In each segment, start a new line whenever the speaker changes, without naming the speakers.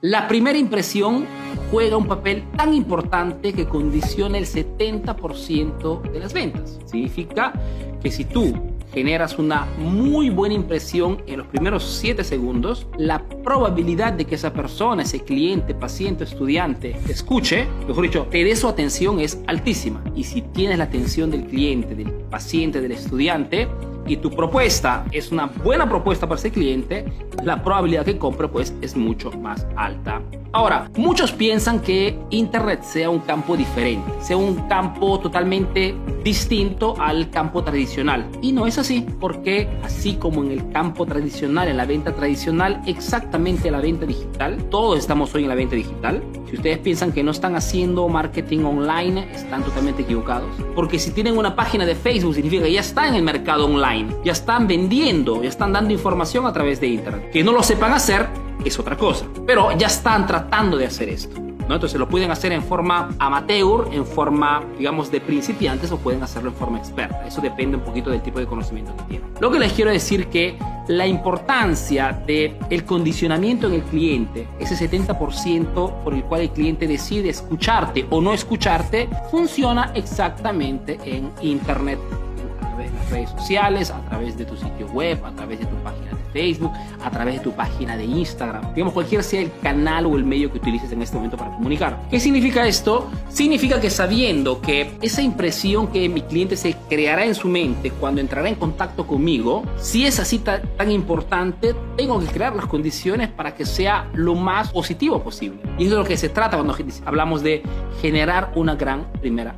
La primera impresión juega un papel tan importante que condiciona el 70% de las ventas. Significa que si tú generas una muy buena impresión en los primeros 7 segundos, la probabilidad de que esa persona, ese cliente, paciente, estudiante, te escuche, mejor dicho, te dé su atención es altísima. Y si tienes la atención del cliente, del paciente, del estudiante, y tu propuesta es una buena propuesta para ese cliente, la probabilidad que compre pues es mucho más alta. Ahora, muchos piensan que Internet sea un campo diferente, sea un campo totalmente distinto al campo tradicional. Y no es así, porque así como en el campo tradicional, en la venta tradicional, exactamente la venta digital, todos estamos hoy en la venta digital. Si ustedes piensan que no están haciendo marketing online, están totalmente equivocados. Porque si tienen una página de Facebook, significa que ya están en el mercado online, ya están vendiendo, ya están dando información a través de Internet. Que no lo sepan hacer es otra cosa. Pero ya están tratando de hacer esto. ¿No? Entonces lo pueden hacer en forma amateur, en forma, digamos, de principiantes o pueden hacerlo en forma experta. Eso depende un poquito del tipo de conocimiento que tienen. Lo que les quiero decir que la importancia del el condicionamiento en el cliente, ese 70% por el cual el cliente decide escucharte o no escucharte, funciona exactamente en Internet, a través de las redes sociales, a través de tu sitio web, a través de tu página Facebook, a través de tu página de Instagram, digamos cualquier sea el canal o el medio que utilices en este momento para comunicar. ¿Qué significa esto? Significa que sabiendo que esa impresión que mi cliente se creará en su mente cuando entrará en contacto conmigo, si es así tan, tan importante, tengo que crear las condiciones para que sea lo más positivo posible. Y eso es de lo que se trata cuando hablamos de generar una gran primera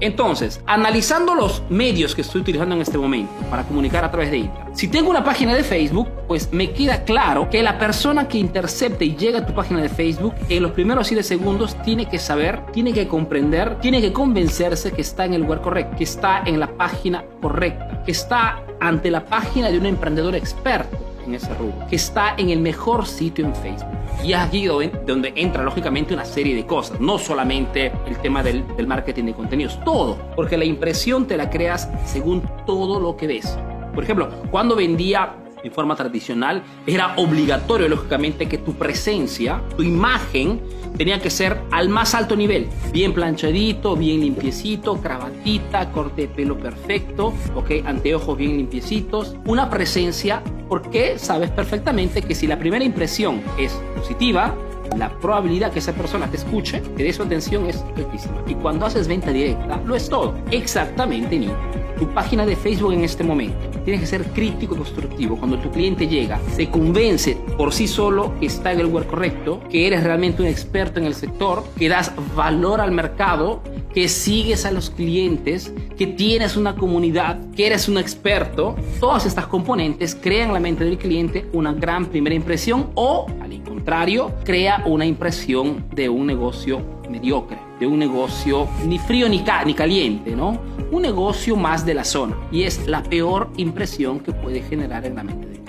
entonces, analizando los medios que estoy utilizando en este momento para comunicar a través de Internet, si tengo una página de Facebook, pues me queda claro que la persona que intercepte y llega a tu página de Facebook en los primeros 7 segundos tiene que saber, tiene que comprender, tiene que convencerse que está en el lugar correcto, que está en la página correcta, que está ante la página de un emprendedor experto en ese rubro, que está en el mejor sitio en Facebook. Y es aquí donde entra lógicamente una serie de cosas, no solamente el tema del, del marketing de contenidos, todo, porque la impresión te la creas según todo lo que ves. Por ejemplo, cuando vendía en forma tradicional, era obligatorio, lógicamente, que tu presencia, tu imagen, tenía que ser al más alto nivel. Bien planchadito, bien limpiecito, cravatita, corte de pelo perfecto, ok, anteojos bien limpiecitos. Una presencia porque sabes perfectamente que si la primera impresión es positiva, la probabilidad que esa persona te escuche, te dé su atención es altísima. Y cuando haces venta directa, lo es todo. Exactamente, ni Tu página de Facebook en este momento. Tienes que ser crítico y constructivo. Cuando tu cliente llega, se convence por sí solo que está en el lugar correcto, que eres realmente un experto en el sector, que das valor al mercado, que sigues a los clientes, que tienes una comunidad, que eres un experto. Todas estas componentes crean en la mente del cliente una gran primera impresión o, al contrario, crea una impresión de un negocio mediocre, de un negocio ni frío ni, ni caliente, ¿no? Un negocio más de la zona. Y es la peor impresión que puede generar en la mente del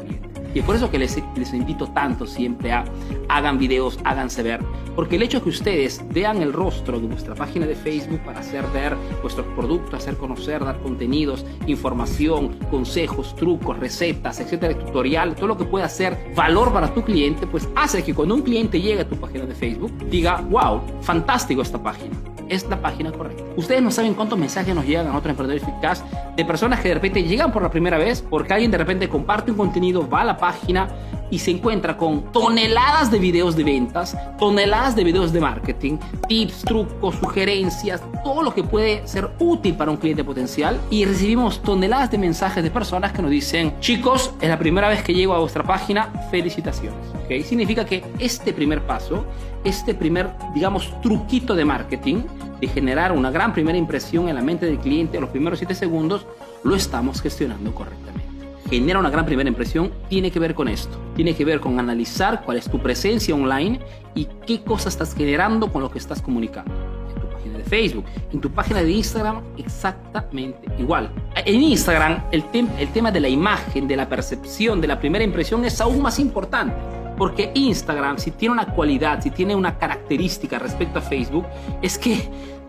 y es por eso que les, les invito tanto siempre a hagan videos, háganse ver. Porque el hecho de que ustedes vean el rostro de vuestra página de Facebook para hacer ver vuestros productos, hacer conocer, dar contenidos, información, consejos, trucos, recetas, etcétera, tutorial, todo lo que pueda hacer valor para tu cliente, pues hace que cuando un cliente llegue a tu página de Facebook diga, wow, fantástico esta página es la página correcta. Ustedes no saben cuántos mensajes nos llegan a otro emprendedor eficaz de personas que de repente llegan por la primera vez porque alguien de repente comparte un contenido, va a la página y se encuentra con toneladas de videos de ventas, toneladas de videos de marketing, tips, trucos, sugerencias, todo lo que puede ser útil para un cliente potencial y recibimos toneladas de mensajes de personas que nos dicen, chicos, es la primera vez que llego a vuestra página, felicitaciones. ¿Okay? Significa que este primer paso, este primer, digamos, truquito de marketing, de generar una gran primera impresión en la mente del cliente en los primeros 7 segundos, lo estamos gestionando correctamente. Genera una gran primera impresión, tiene que ver con esto. Tiene que ver con analizar cuál es tu presencia online y qué cosas estás generando con lo que estás comunicando. En tu página de Facebook, en tu página de Instagram, exactamente igual. En Instagram, el, el tema de la imagen, de la percepción, de la primera impresión es aún más importante. Porque Instagram, si tiene una cualidad, si tiene una característica respecto a Facebook, es que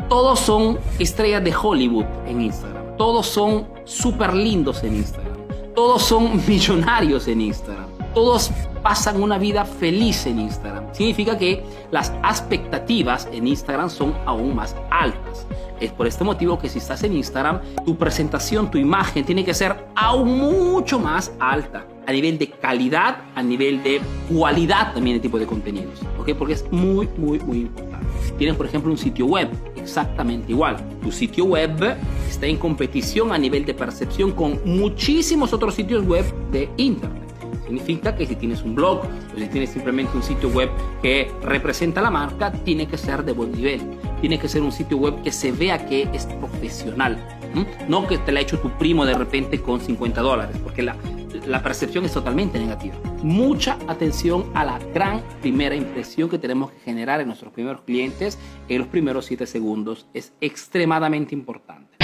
todos son estrellas de Hollywood en Instagram. Todos son súper lindos en Instagram. Todos son millonarios en Instagram. todos pasan una vida feliz en Instagram. Significa que las expectativas en Instagram son aún más altas. Es por este motivo que si estás en Instagram, tu presentación, tu imagen tiene que ser aún mucho más alta a nivel de calidad, a nivel de cualidad también de tipo de contenidos, ¿ok? Porque es muy, muy, muy importante. Tienes, por ejemplo, un sitio web, exactamente igual. Tu sitio web está en competición a nivel de percepción con muchísimos otros sitios web de Internet. Significa que si tienes un blog o si tienes simplemente un sitio web que representa la marca, tiene que ser de buen nivel. Tiene que ser un sitio web que se vea que es profesional. No que te la ha hecho tu primo de repente con 50 dólares, porque la, la percepción es totalmente negativa. Mucha atención a la gran primera impresión que tenemos que generar en nuestros primeros clientes en los primeros 7 segundos. Es extremadamente importante.